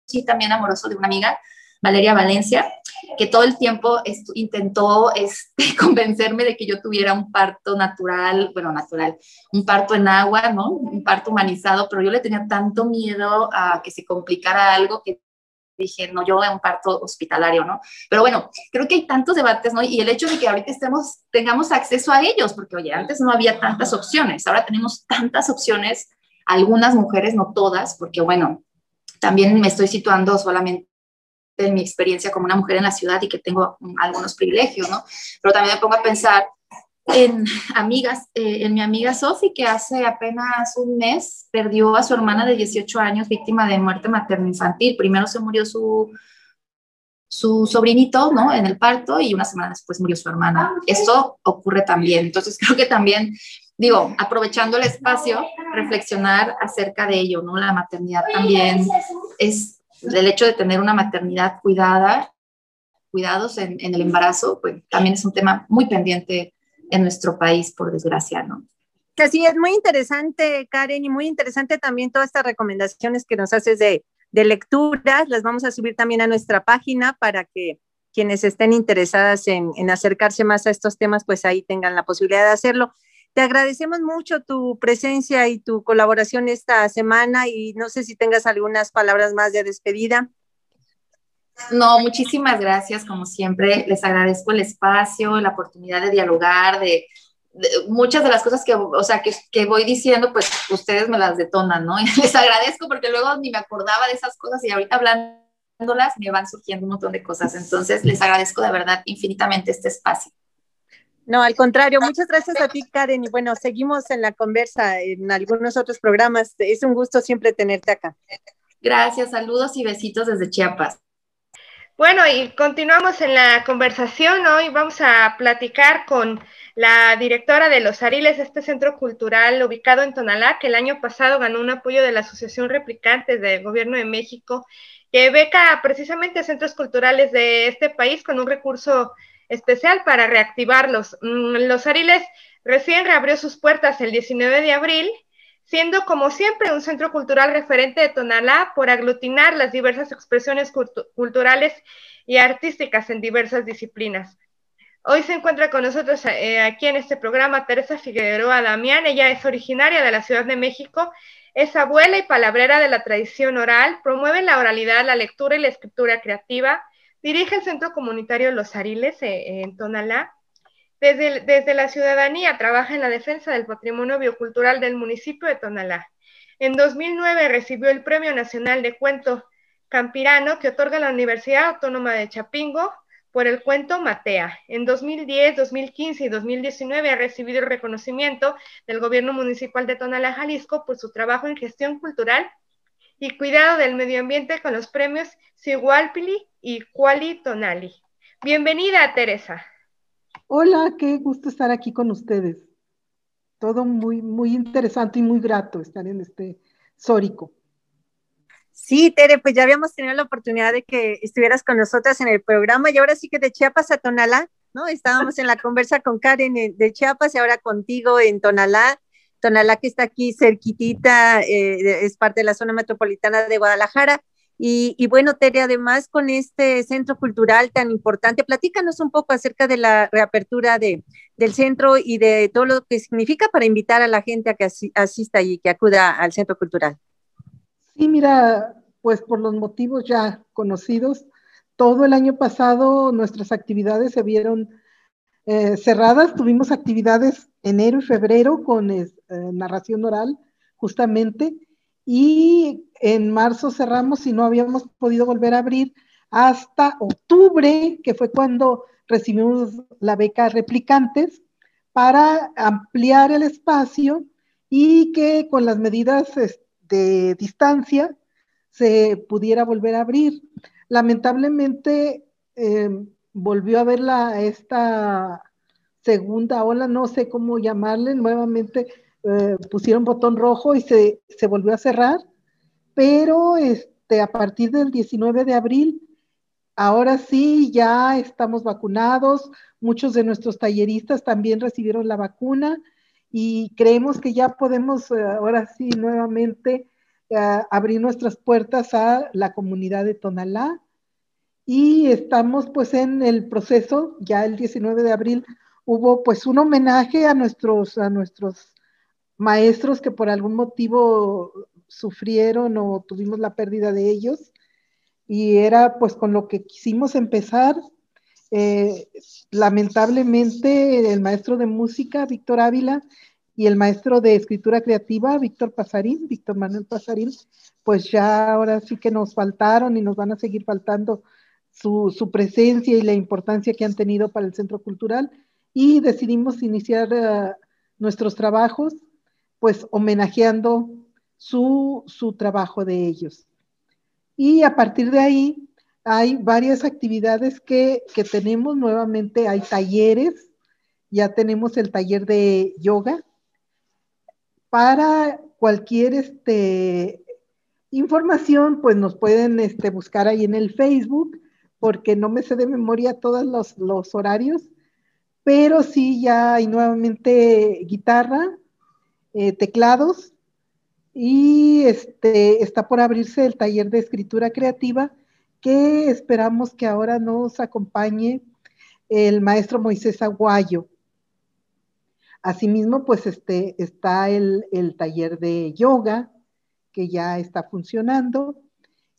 sí, también amoroso de una amiga, Valeria Valencia, que todo el tiempo intentó este, convencerme de que yo tuviera un parto natural, bueno, natural, un parto en agua, ¿no? Un parto humanizado, pero yo le tenía tanto miedo a que se complicara algo que dije, no, yo un parto hospitalario, ¿no? Pero bueno, creo que hay tantos debates, ¿no? Y el hecho de que ahorita estemos, tengamos acceso a ellos, porque oye, antes no había tantas opciones, ahora tenemos tantas opciones, algunas mujeres, no todas, porque bueno, también me estoy situando solamente en mi experiencia como una mujer en la ciudad y que tengo algunos privilegios, ¿no? Pero también me pongo a pensar en amigas, eh, en mi amiga Sofi, que hace apenas un mes perdió a su hermana de 18 años víctima de muerte materno-infantil. Primero se murió su, su sobrinito, ¿no? En el parto y una semana después murió su hermana. Esto ocurre también. Entonces creo que también, digo, aprovechando el espacio, reflexionar acerca de ello, ¿no? La maternidad también es el hecho de tener una maternidad cuidada, cuidados en, el embarazo, pues también es un tema muy pendiente en nuestro país, por desgracia, ¿no? Sí, es muy interesante, Karen, y muy interesante también todas estas recomendaciones que nos haces de, de lecturas. Las vamos a subir también a nuestra página para que quienes estén interesadas en, en, acercarse más a estos temas, pues ahí tengan la posibilidad de hacerlo. Te agradecemos mucho tu presencia y tu colaboración esta semana y no sé si tengas algunas palabras más de despedida. No, muchísimas gracias, como siempre. Les agradezco el espacio, la oportunidad de dialogar, de, muchas de las cosas que, o sea, que, que, voy diciendo, pues ustedes me las detonan, ¿no? Les agradezco porque luego ni me acordaba de esas cosas y ahorita hablándolas me van surgiendo un montón de cosas. Entonces, les agradezco de verdad infinitamente este espacio. No, al contrario, muchas gracias a ti, Karen. Y bueno, seguimos en la conversa en algunos otros programas. Es un gusto siempre tenerte acá. Gracias, saludos y besitos desde Chiapas. Bueno, y continuamos en la conversación. Hoy vamos a platicar con la directora de Los Ariles, este centro cultural ubicado en Tonalá, que el año pasado ganó un apoyo de la Asociación Replicantes del Gobierno de México, que beca precisamente a centros culturales de este país con un recurso especial para reactivarlos. Mm, Los Ariles recién reabrió sus puertas el 19 de abril siendo como siempre un centro cultural referente de Tonalá por aglutinar las diversas expresiones culturales y artísticas en diversas disciplinas. Hoy se encuentra con nosotros eh, aquí en este programa Teresa Figueroa Damián. Ella es originaria de la Ciudad de México, es abuela y palabrera de la tradición oral, promueve la oralidad, la lectura y la escritura creativa, dirige el Centro Comunitario Los Ariles eh, en Tonalá desde, la ciudadanía trabaja en la defensa del patrimonio biocultural del municipio de Tonalá. En 2009 recibió el Premio Nacional de Cuento Campirano que otorga la Universidad Autónoma de Chapingo por el cuento Matea. En 2010, 2015 y 2019 ha recibido el reconocimiento del Gobierno Municipal de Tonalá, Jalisco, por su trabajo en gestión cultural y cuidado del medio ambiente con los premios Sigualpili y Cuali Tonali. Bienvenida, Teresa. Hola, qué gusto estar aquí con ustedes. Todo muy, muy interesante y muy grato estar en este Sórico. Sí, Tere, pues ya habíamos tenido la oportunidad de que estuvieras con nosotras en el programa y ahora sí que de Chiapas a Tonalá, ¿no? Estábamos en la conversa con Karen de Chiapas y ahora contigo en Tonalá. Tonalá que está aquí cerquitita, eh, es parte de la zona metropolitana de Guadalajara. Y, bueno, Tere, además con este centro cultural tan importante, platícanos un poco acerca de la reapertura de, del centro y de todo lo que significa para invitar a la gente a que asista y que acuda al centro cultural. Sí, mira, pues por los motivos ya conocidos, todo el año pasado nuestras actividades se vieron eh, cerradas. Tuvimos actividades enero y febrero con eh, narración oral, justamente y en marzo cerramos y no habíamos podido volver a abrir hasta octubre, que fue cuando recibimos la beca replicantes para ampliar el espacio y que con las medidas de distancia se pudiera volver a abrir. Lamentablemente em, volvió a haber la, esta segunda ola, no sé cómo llamarle, nuevamente eh, pusieron botón rojo y se, se, volvió a cerrar, pero este, a partir del 19 de abril, ahora sí ya estamos vacunados, muchos de nuestros talleristas también recibieron la vacuna y creemos que ya podemos eh, ahora sí nuevamente eh, abrir nuestras puertas a la comunidad de Tonalá y estamos pues en el proceso, ya el 19 de abril hubo pues un homenaje a nuestros, a nuestros maestros que por algún motivo sufrieron o tuvimos la pérdida de ellos y era pues con lo que quisimos empezar. Eh, lamentablemente el maestro de música, Víctor Ávila, y el maestro de escritura creativa, Víctor Pasarín, Víctor Manuel Pasarín, pues ya ahora sí que nos faltaron y nos van a seguir faltando su, presencia y la importancia que han tenido para el Centro Cultural y decidimos iniciar eh, nuestros trabajos pues homenajeando su, trabajo de ellos. Y a partir de ahí hay varias actividades que, que tenemos. Nuevamente, hay talleres, ya tenemos el taller de yoga, para cualquier este, información, pues nos pueden este, buscar ahí en el Facebook, porque no me sé de memoria todos los, horarios, pero sí ya hay nuevamente guitarra, eh, teclados, y este, está por abrirse el taller de escritura creativa, que esperamos que ahora nos acompañe el maestro Moisés Aguayo. Asimismo, pues este, está el, taller de yoga que ya está funcionando.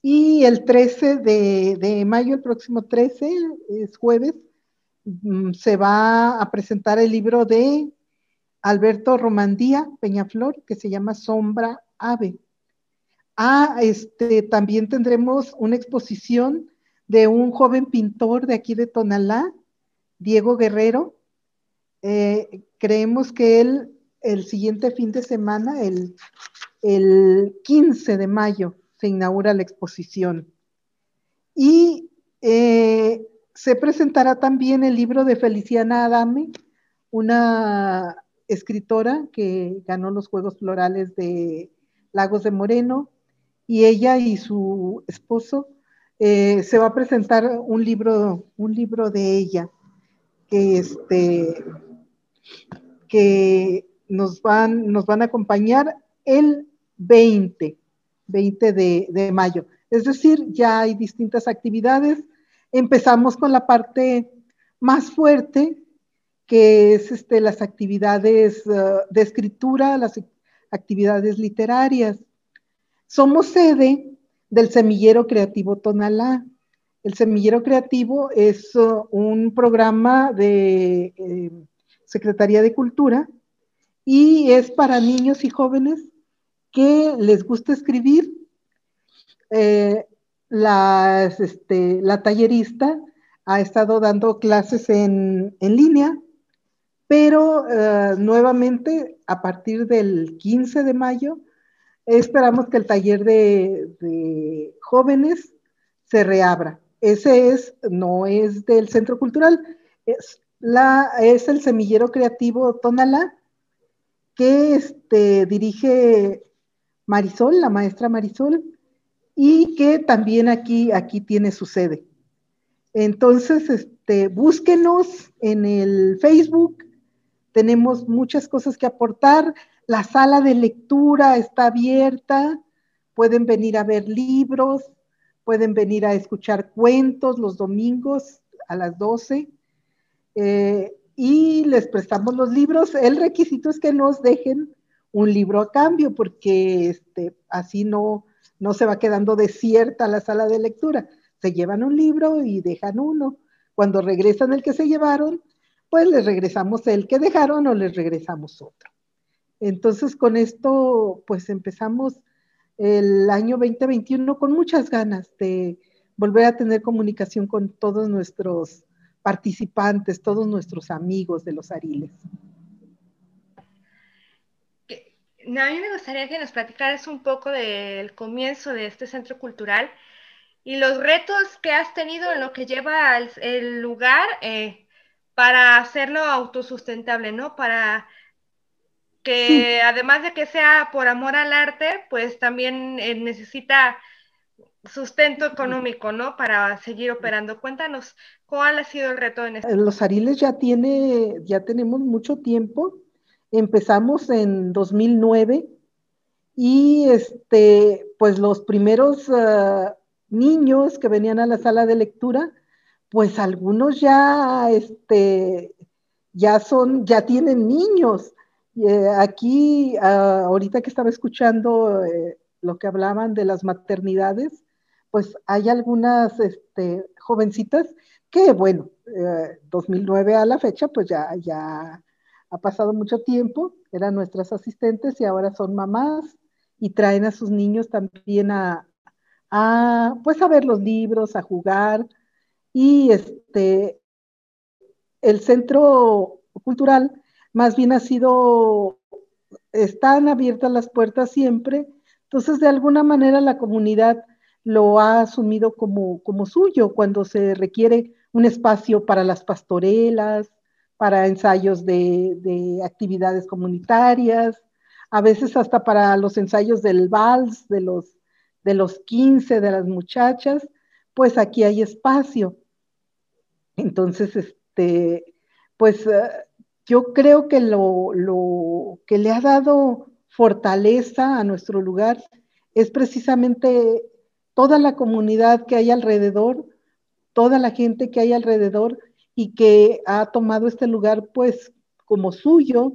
Y el 13 de, mayo, el próximo 13, es jueves, mm, se va a presentar el libro de Alberto Romandía Peñaflor, que se llama Sombra Ave. Ah, este, también tendremos una exposición de un joven pintor de aquí de Tonalá, Diego Guerrero, eh, creemos que él, el siguiente fin de semana, el, 15 de mayo, se inaugura la exposición. Y eh, se presentará también el libro de Feliciana Adame, una escritora que ganó los Juegos Florales de Lagos de Moreno, y ella y su esposo eh, se va a presentar un libro, un libro de ella, que este, que nos van, nos van a acompañar el 20, 20 de, mayo. Es decir, ya hay distintas actividades. Empezamos con la parte más fuerte, que es este, las actividades uh, de escritura, las actividades literarias. Somos sede del Semillero Creativo Tonalá. El Semillero Creativo es uh, un programa de eh, Secretaría de Cultura, y es para niños y jóvenes que les gusta escribir. Eh, este, la tallerista ha estado dando clases en, línea, pero eh, nuevamente a partir del 15 de mayo esperamos que el taller de, jóvenes se reabra. Ese es, no es del centro cultural, es la, es el semillero creativo Tonala, que este, dirige Marisol, la maestra Marisol, y que también aquí, aquí tiene su sede. Entonces, este, búsquenos en el Facebook, tenemos muchas cosas que aportar, la sala de lectura está abierta, pueden venir a ver libros, pueden venir a escuchar cuentos los domingos a las 12 eh, y les prestamos los libros. El requisito es que nos dejen un libro a cambio, porque este, así no, no se va quedando desierta la sala de lectura. Se llevan un libro y dejan uno. Cuando regresan el que se llevaron, pues les regresamos el que dejaron o les regresamos otro. Entonces, con esto, pues empezamos el año 2021 con muchas ganas de volver a tener comunicación con todos nuestros participantes, todos nuestros amigos de los Ariles. A mí me gustaría que nos platicaras un poco del comienzo de este centro cultural y los retos que has tenido en lo que lleva el, lugar eh, para hacerlo autosustentable, ¿no? Para que además de que sea por amor al arte, pues también eh, necesita sustento económico, ¿no? Para seguir operando. Cuéntanos, ¿cuál ha sido el reto en este? Los Ariles ya tiene, ya tenemos mucho tiempo. Empezamos en 2009 y este, pues los primeros ah, niños que venían a la sala de lectura, pues algunos ya, este, ya son, ya tienen niños. Eh, aquí, ah, ahorita que estaba escuchando eh, lo que hablaban de las maternidades, pues hay algunas este, jovencitas que, bueno, 2009 eh, a la fecha, pues ya, ya ha pasado mucho tiempo, eran nuestras asistentes y ahora son mamás y traen a sus niños también a, a pues a ver los libros, a jugar. Y este el centro cultural más bien ha sido están abiertas las puertas siempre, entonces de alguna manera la comunidad lo ha asumido como, como suyo cuando se requiere un espacio para las pastorelas, para ensayos de, de actividades comunitarias, a veces hasta para los ensayos del vals, de los de los 15 de las muchachas, pues aquí hay espacio. Entonces, este, pues eh, yo creo que lo, lo que le ha dado fortaleza a nuestro lugar es precisamente toda la comunidad que hay alrededor, toda la gente que hay alrededor y que ha tomado este lugar pues como suyo,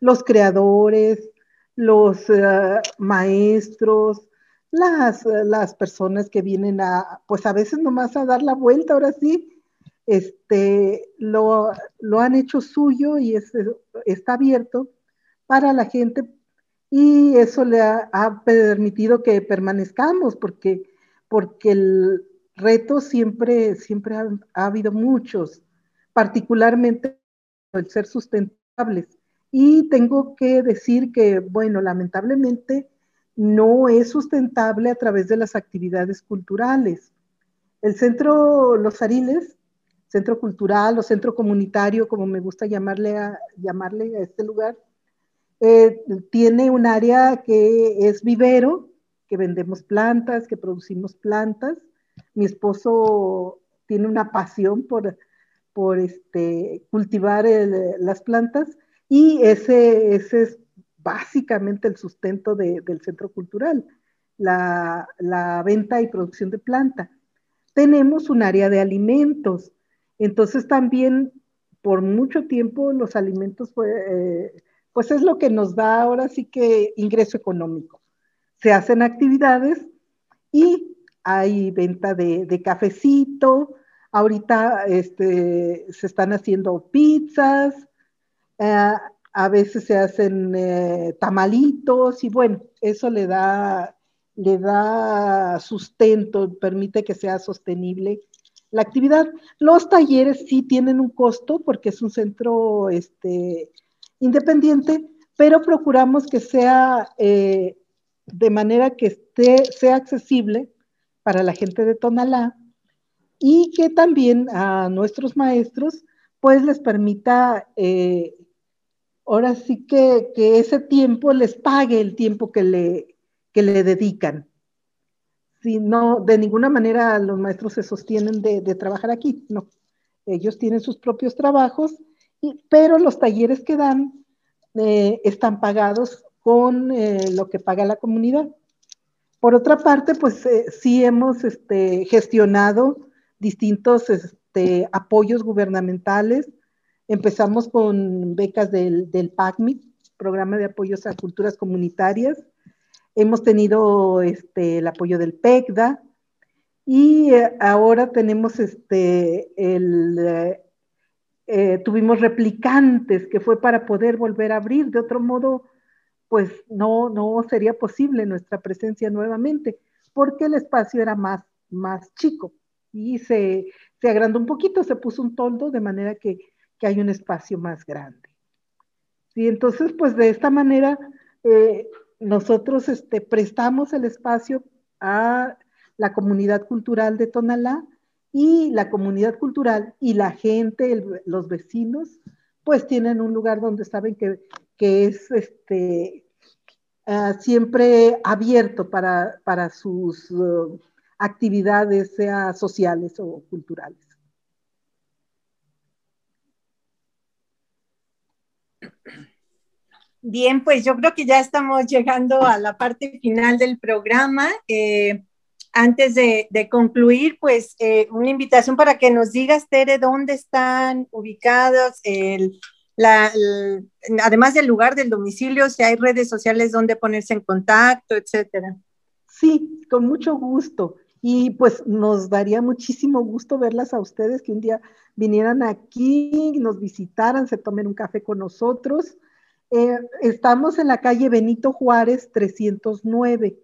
los creadores, los uh, maestros, las, las personas que vienen a, pues a veces nomás a dar la vuelta, ahora sí, este, lo, lo han hecho suyo y es, está abierto para la gente y eso le ha, ha, permitido que permanezcamos porque, porque el reto siempre, siempre ha, ha habido muchos, particularmente el ser sustentables. Y tengo que decir que, bueno, lamentablemente, no es sustentable a través de las actividades culturales. El centro Los Ariles, centro cultural o centro comunitario, como me gusta llamarle a, llamarle a este lugar, eh, tiene un área que es vivero, que vendemos plantas, que producimos plantas. Mi esposo tiene una pasión por, por este, cultivar las plantas y ese, ese es básicamente el sustento del centro cultural, la, venta y producción de planta. Tenemos un área de alimentos, entonces también por mucho tiempo los alimentos eh, pues es lo que nos da ahora sí que ingreso económico. Se hacen actividades y hay venta de, cafecito, ahorita este, se están haciendo pizzas, eh, a veces se hacen eh, tamalitos y bueno, eso le da, le da sustento, permite que sea sostenible la actividad. Los talleres sí tienen un costo porque es un centro este, independiente, pero procuramos que sea eh, de manera que esté, sea accesible para la gente de Tonalá y que también a nuestros maestros pues les permita eh, ahora sí que, ese tiempo les pague el tiempo que le, le dedican. Si no, de ninguna manera los maestros se sostienen de, trabajar aquí, no. Ellos tienen sus propios trabajos, pero los talleres que dan eh, están pagados con eh, lo que paga la comunidad. Por otra parte, pues sí hemos este, gestionado distintos este, apoyos gubernamentales Empezamos con becas del, del PACMIT, Programa de Apoyos a Culturas Comunitarias. Hemos tenido este, el apoyo del PECDA y eh, ahora tenemos este, el, eh, eh, tuvimos replicantes que fue para poder volver a abrir. De otro modo, pues no, no sería posible nuestra presencia nuevamente porque el espacio era más, más chico y se, se agrandó un poquito, se puso un toldo de manera que que hay un espacio más grande. Y entonces, pues de esta manera, eh, nosotros este, prestamos el espacio a la comunidad cultural de Tonalá y la comunidad cultural y la gente, los vecinos, pues tienen un lugar donde saben que, es este, ah, siempre abierto para, para sus uh, actividades, sea sociales o culturales. Bien, pues yo creo que ya estamos llegando a la parte final del programa. Eh, antes de, concluir, pues eh, una invitación para que nos digas, Tere, dónde están ubicados, además del lugar del domicilio, si hay redes sociales donde ponerse en contacto, etcétera. Sí, con mucho gusto. Y pues nos daría muchísimo gusto verlas a ustedes, que un día vinieran aquí, nos visitaran, se tomen un café con nosotros. Eh, estamos en la calle Benito Juárez 309.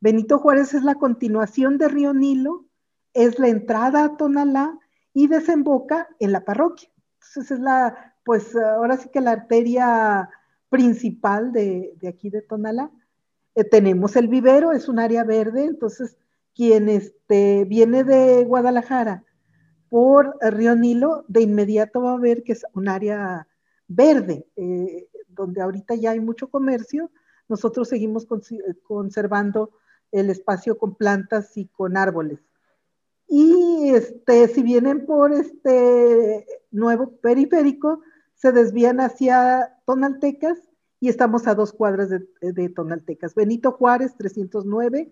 Benito Juárez es la continuación de Río Nilo, es la entrada a Tonalá y desemboca en la parroquia. Entonces es la, pues ahora sí que la arteria principal de, aquí de Tonalá. Eh, tenemos el vivero, es un área verde, entonces quien este, viene de Guadalajara por Río Nilo, de inmediato va a ver que es un área verde, eh, donde ahorita ya hay mucho comercio. Nosotros seguimos conservando el espacio con plantas y con árboles. Y este, si vienen por este nuevo periférico, se desvían hacia Tonaltecas y estamos a dos cuadras de, de Tonaltecas. Benito Juárez, 309.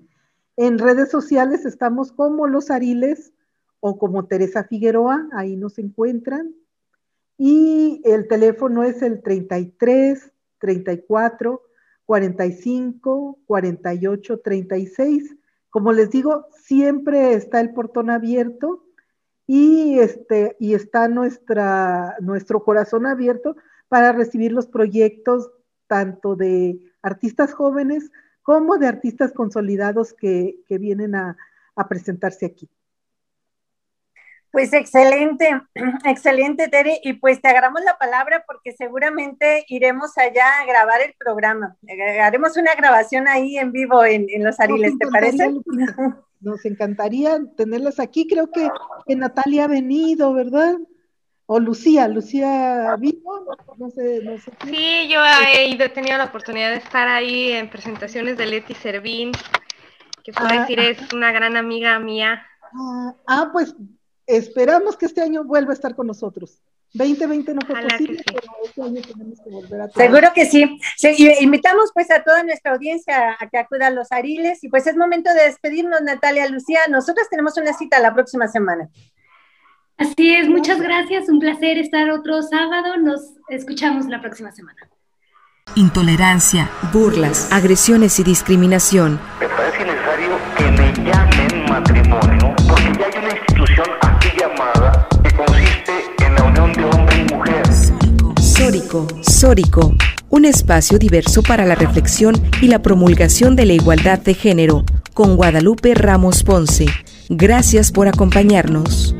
En redes sociales estamos como Los Ariles o como Teresa Figueroa, ahí nos encuentran. Y el teléfono es el 33 34 45, 48, 36. Como les digo, siempre está el portón abierto y, este, y está nuestra, nuestro corazón abierto para recibir los proyectos tanto de artistas jóvenes como de artistas consolidados que, vienen a presentarse aquí. Pues excelente, excelente, Tere. Y pues te agarramos la palabra porque seguramente iremos allá a grabar el programa. Haremos una grabación ahí en vivo en, Los Ariles, ¿te parece? Nos encantaría tenerlas aquí. Creo que, Natalia ha venido, ¿verdad? O Lucía, Lucía vino, no sé, no sé. Sí, yo he ido, he tenido la oportunidad de estar ahí en presentaciones de Leti Servín, que puedo ah, decir es una gran amiga mía. ah, ah pues Esperamos que este año vuelva a estar con nosotros. 2020 no fue posible, pero este año tenemos que volver a Seguro que sí. Invitamos pues a toda nuestra audiencia a que acuda a los Ariles y pues es momento de despedirnos, Natalia Lucía. Nosotros tenemos una cita la próxima semana. Así es, muchas gracias. Un placer estar otro sábado. Nos escuchamos la próxima semana. Intolerancia, burlas, agresiones y discriminación. Me parece necesario que me llamen matrimonio porque ya hay una institución llamada que consiste en la unión de hombre y mujer. Sórico, Sórico, un espacio diverso para la reflexión y la promulgación de la igualdad de género, con Guadalupe Ramos Ponce. Gracias por acompañarnos.